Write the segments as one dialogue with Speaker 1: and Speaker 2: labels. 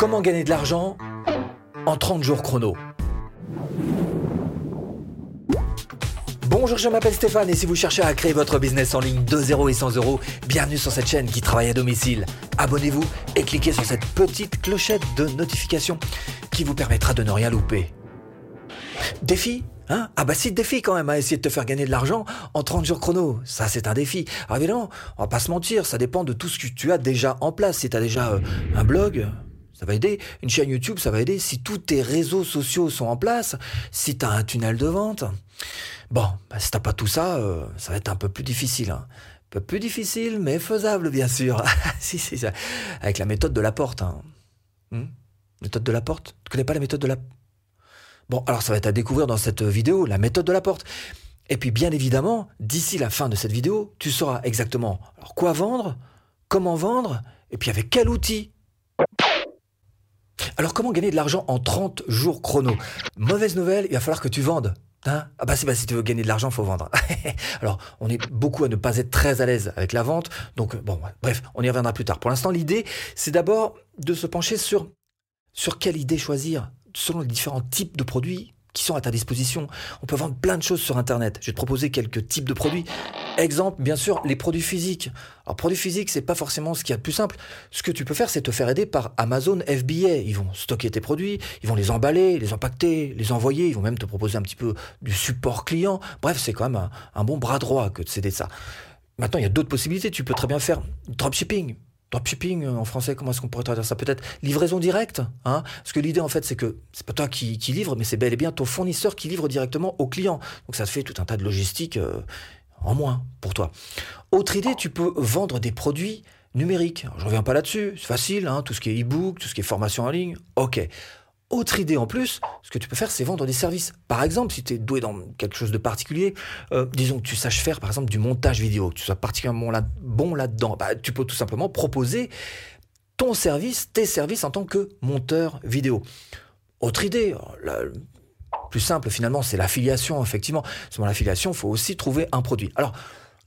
Speaker 1: Comment gagner de l'argent en 30 jours chrono Bonjour, je m'appelle Stéphane et si vous cherchez à créer votre business en ligne de 0 et 100 euros, bienvenue sur cette chaîne qui travaille à domicile. Abonnez-vous et cliquez sur cette petite clochette de notification qui vous permettra de ne rien louper. Défi Hein? Ah bah si défi quand même, à essayer de te faire gagner de l'argent en 30 jours chrono. Ça c'est un défi. Alors évidemment, on va pas se mentir, ça dépend de tout ce que tu as déjà en place. Si tu as déjà euh, un blog, ça va aider. Une chaîne YouTube, ça va aider. Si tous tes réseaux sociaux sont en place, si tu as un tunnel de vente. Bon, bah, si t'as pas tout ça, euh, ça va être un peu plus difficile. Hein. Un peu plus difficile, mais faisable bien sûr. si, si, ça. Avec la méthode de la porte. Hein. Hmm? Méthode de la porte? Tu connais pas la méthode de la... Bon, alors ça va être à découvrir dans cette vidéo, la méthode de la porte. Et puis bien évidemment, d'ici la fin de cette vidéo, tu sauras exactement quoi vendre, comment vendre, et puis avec quel outil. Alors comment gagner de l'argent en 30 jours chrono? Mauvaise nouvelle, il va falloir que tu vendes. Hein? Ah bah, bah si tu veux gagner de l'argent, faut vendre. Alors, on est beaucoup à ne pas être très à l'aise avec la vente. Donc bon, bref, on y reviendra plus tard. Pour l'instant, l'idée, c'est d'abord de se pencher sur quelle idée choisir selon les différents types de produits qui sont à ta disposition. On peut vendre plein de choses sur Internet. Je vais te proposer quelques types de produits. Exemple, bien sûr, les produits physiques. Alors, produits physiques, c'est pas forcément ce qu'il y a de plus simple. Ce que tu peux faire, c'est te faire aider par Amazon FBA. Ils vont stocker tes produits, ils vont les emballer, les empaqueter, les envoyer. Ils vont même te proposer un petit peu du support client. Bref, c'est quand même un, bon bras droit que de céder ça. Maintenant, il y a d'autres possibilités. Tu peux très bien faire dropshipping dropshipping euh, en français, comment est-ce qu'on pourrait traduire ça? Peut-être livraison directe, hein? Parce que l'idée en fait, c'est que c'est pas toi qui, livre, mais c'est bel et bien ton fournisseur qui livre directement au client. Donc ça te fait tout un tas de logistique euh, en moins pour toi. Autre idée, tu peux vendre des produits numériques. Je reviens pas là-dessus, c'est facile, hein, tout ce qui est e-book, tout ce qui est formation en ligne, ok. Autre idée en plus, ce que tu peux faire, c'est vendre des services. Par exemple, si tu es doué dans quelque chose de particulier, euh, disons que tu saches faire par exemple du montage vidéo, que tu sois particulièrement bon là-dedans, bah, tu peux tout simplement proposer ton service, tes services en tant que monteur vidéo. Autre idée, la plus simple finalement, c'est l'affiliation, effectivement. Selon l'affiliation, il faut aussi trouver un produit. Alors,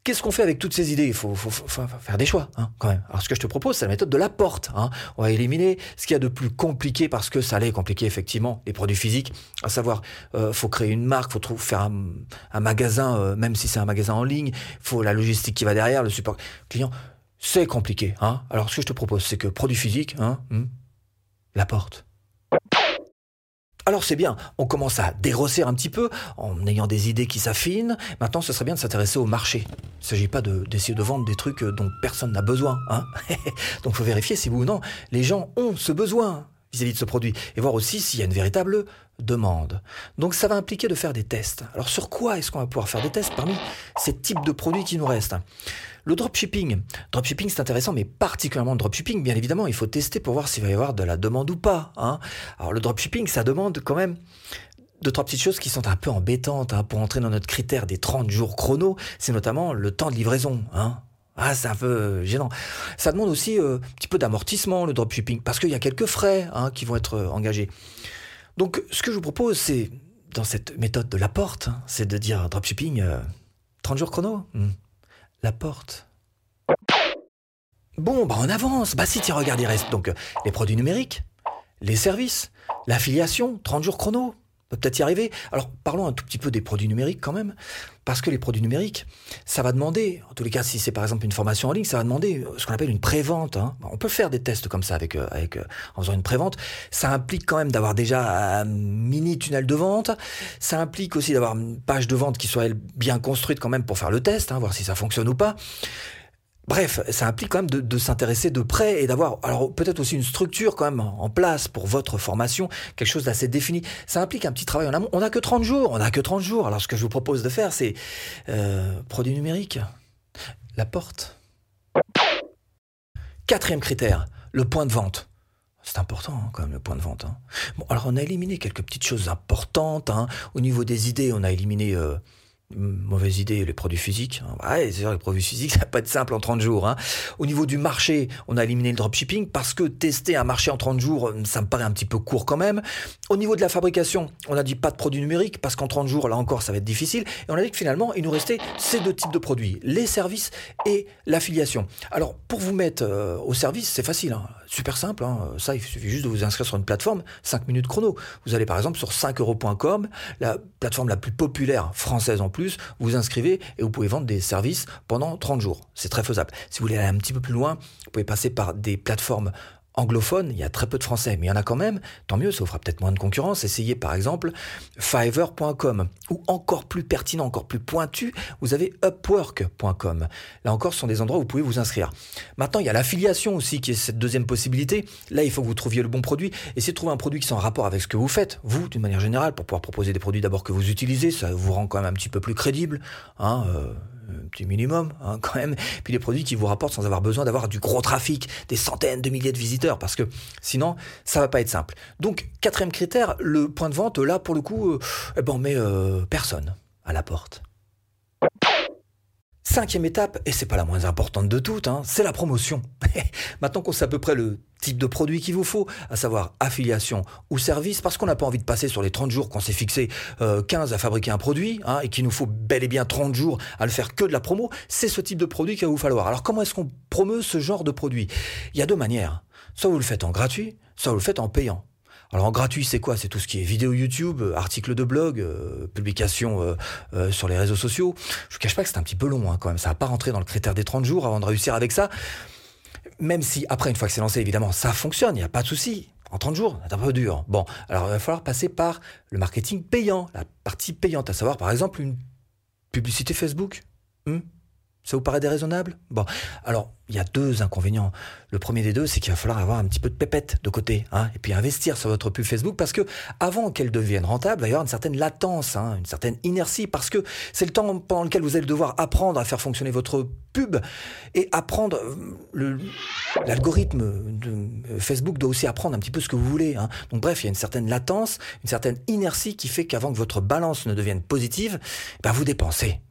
Speaker 1: Qu'est-ce qu'on fait avec toutes ces idées? Il faut, faire des choix, hein, quand même. Alors, ce que je te propose, c'est la méthode de la porte. Hein. On va éliminer ce qu'il y a de plus compliqué parce que ça allait compliquer effectivement les produits physiques. À savoir, euh, faut créer une marque, faut faire un, magasin, euh, même si c'est un magasin en ligne. Faut la logistique qui va derrière, le support client. C'est compliqué. Hein. Alors, ce que je te propose, c'est que produits physiques, hein, hmm, la porte. Alors c'est bien, on commence à dégrosser un petit peu en ayant des idées qui s'affinent. Maintenant, ce serait bien de s'intéresser au marché. Il ne s'agit pas d'essayer de, vendre des trucs dont personne n'a besoin. Hein Donc faut vérifier si oui ou non les gens ont ce besoin vis-à-vis de ce produit et voir aussi s'il y a une véritable demande. Donc ça va impliquer de faire des tests. Alors sur quoi est-ce qu'on va pouvoir faire des tests parmi ces types de produits qui nous restent? Le dropshipping. Dropshipping, c'est intéressant, mais particulièrement le dropshipping, bien évidemment, il faut tester pour voir s'il va y avoir de la demande ou pas. Hein. Alors le dropshipping, ça demande quand même deux, trois petites choses qui sont un peu embêtantes hein, pour entrer dans notre critère des 30 jours chrono. C'est notamment le temps de livraison. Hein. Ah, c'est un peu gênant. Ça demande aussi euh, un petit peu d'amortissement, le dropshipping, parce qu'il y a quelques frais hein, qui vont être euh, engagés. Donc, ce que je vous propose, c'est, dans cette méthode de la porte, hein, c'est de dire dropshipping, 30 euh, jours chrono. Hmm la porte. Bon, bah on avance. Bah si tu regardes, il reste donc les produits numériques, les services, l'affiliation, 30 jours chrono peut-être y arriver. Alors parlons un tout petit peu des produits numériques quand même, parce que les produits numériques, ça va demander, en tous les cas si c'est par exemple une formation en ligne, ça va demander euh, ce qu'on appelle une prévente. Hein. On peut faire des tests comme ça avec, euh, euh, en faisant une prévente. Ça implique quand même d'avoir déjà un mini tunnel de vente. Ça implique aussi d'avoir une page de vente qui soit bien construite quand même pour faire le test, hein, voir si ça fonctionne ou pas. Bref, ça implique quand même de, s'intéresser de près et d'avoir, alors peut-être aussi une structure quand même en place pour votre formation, quelque chose d'assez défini. Ça implique un petit travail en amont. On n'a que 30 jours, on n'a que 30 jours. Alors ce que je vous propose de faire, c'est euh, produit numérique, la porte. Quatrième critère, le point de vente. C'est important hein, quand même le point de vente. Hein. Bon, alors on a éliminé quelques petites choses importantes. Hein. Au niveau des idées, on a éliminé euh, mauvaise idée, les produits physiques. Ouais, c'est sûr, les produits physiques, ça va pas être simple en 30 jours. Hein. Au niveau du marché, on a éliminé le dropshipping parce que tester un marché en 30 jours, ça me paraît un petit peu court quand même. Au niveau de la fabrication, on a dit pas de produits numériques parce qu'en 30 jours, là encore, ça va être difficile. Et on a dit que finalement, il nous restait ces deux types de produits, les services et l'affiliation. Alors, pour vous mettre euh, au service, c'est facile. Hein. Super simple. Hein. Ça, il suffit juste de vous inscrire sur une plateforme, 5 minutes chrono. Vous allez par exemple sur 5euros.com, la plateforme la plus populaire française en plus, vous inscrivez et vous pouvez vendre des services pendant 30 jours. C'est très faisable. Si vous voulez aller un petit peu plus loin, vous pouvez passer par des plateformes anglophone, il y a très peu de français, mais il y en a quand même, tant mieux, ça fera peut-être moins de concurrence. Essayez par exemple fiverr.com ou encore plus pertinent, encore plus pointu, vous avez upwork.com. Là encore, ce sont des endroits où vous pouvez vous inscrire. Maintenant, il y a l'affiliation aussi qui est cette deuxième possibilité. Là, il faut que vous trouviez le bon produit. Essayez de trouver un produit qui soit en rapport avec ce que vous faites, vous, d'une manière générale, pour pouvoir proposer des produits d'abord que vous utilisez. Ça vous rend quand même un petit peu plus crédible. Hein, euh, un petit minimum hein, quand même, puis des produits qui vous rapportent sans avoir besoin d'avoir du gros trafic, des centaines de milliers de visiteurs, parce que sinon ça va pas être simple. Donc quatrième critère, le point de vente, là pour le coup, euh, eh ben, on met euh, personne à la porte. Cinquième étape, et c'est pas la moins importante de toutes, hein, c'est la promotion. Maintenant qu'on sait à peu près le type de produit qu'il vous faut, à savoir affiliation ou service, parce qu'on n'a pas envie de passer sur les 30 jours qu'on s'est fixé 15 euh, à fabriquer un produit, hein, et qu'il nous faut bel et bien 30 jours à le faire que de la promo, c'est ce type de produit qu'il va vous falloir. Alors comment est-ce qu'on promeut ce genre de produit? Il y a deux manières. Soit vous le faites en gratuit, soit vous le faites en payant. Alors en gratuit, c'est quoi? C'est tout ce qui est vidéo YouTube, euh, articles de blog, euh, publications euh, sur les réseaux sociaux. Je ne cache pas que c'est un petit peu long hein, quand même. Ça va pas rentrer dans le critère des 30 jours avant de réussir avec ça. Même si après, une fois que c'est lancé, évidemment, ça fonctionne, il n'y a pas de souci. En 30 jours, c'est un peu dur. Bon, alors il va falloir passer par le marketing payant, la partie payante, à savoir par exemple une publicité Facebook. Hmm ça vous paraît déraisonnable? Bon, alors il y a deux inconvénients. Le premier des deux, c'est qu'il va falloir avoir un petit peu de pépette de côté, hein, et puis investir sur votre pub Facebook, parce que avant qu'elle devienne rentable, il va y avoir une certaine latence, hein, une certaine inertie, parce que c'est le temps pendant lequel vous allez devoir apprendre à faire fonctionner votre pub et apprendre. Euh, l'algorithme de Facebook doit aussi apprendre un petit peu ce que vous voulez. Hein. Donc bref, il y a une certaine latence, une certaine inertie qui fait qu'avant que votre balance ne devienne positive, ben vous dépensez.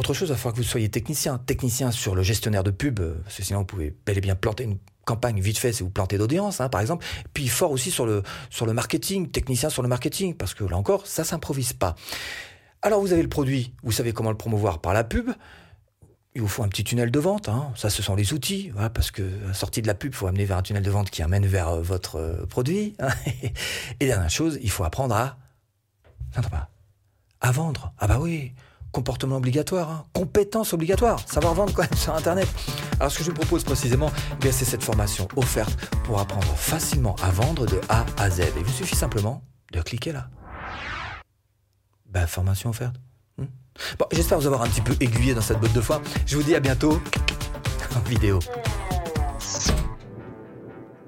Speaker 1: Hein. Autre chose, il va que vous soyez technicien. Technicien sur le gestionnaire de pub, euh, parce que sinon vous pouvez bel et bien planter une campagne vite fait si vous plantez d'audience, hein, par exemple. Puis fort aussi sur le, sur le marketing, technicien sur le marketing, parce que là encore, ça s'improvise pas. Alors vous avez le produit, vous savez comment le promouvoir par la pub. Il vous faut un petit tunnel de vente, hein. ça ce sont les outils, parce que la sortie de la pub, il faut amener vers un tunnel de vente qui amène vers euh, votre euh, produit. Hein. Et dernière chose, il faut apprendre à... pas. À vendre. Ah bah oui, comportement obligatoire, hein. compétence obligatoire, savoir vendre quand même sur Internet. Alors ce que je vous propose précisément, eh c'est cette formation offerte pour apprendre facilement à vendre de A à Z. Il vous suffit simplement de cliquer là. Ben, formation offerte. Hmm. Bon, j'espère vous avoir un petit peu aiguillé dans cette botte de foin. Je vous dis à bientôt en vidéo.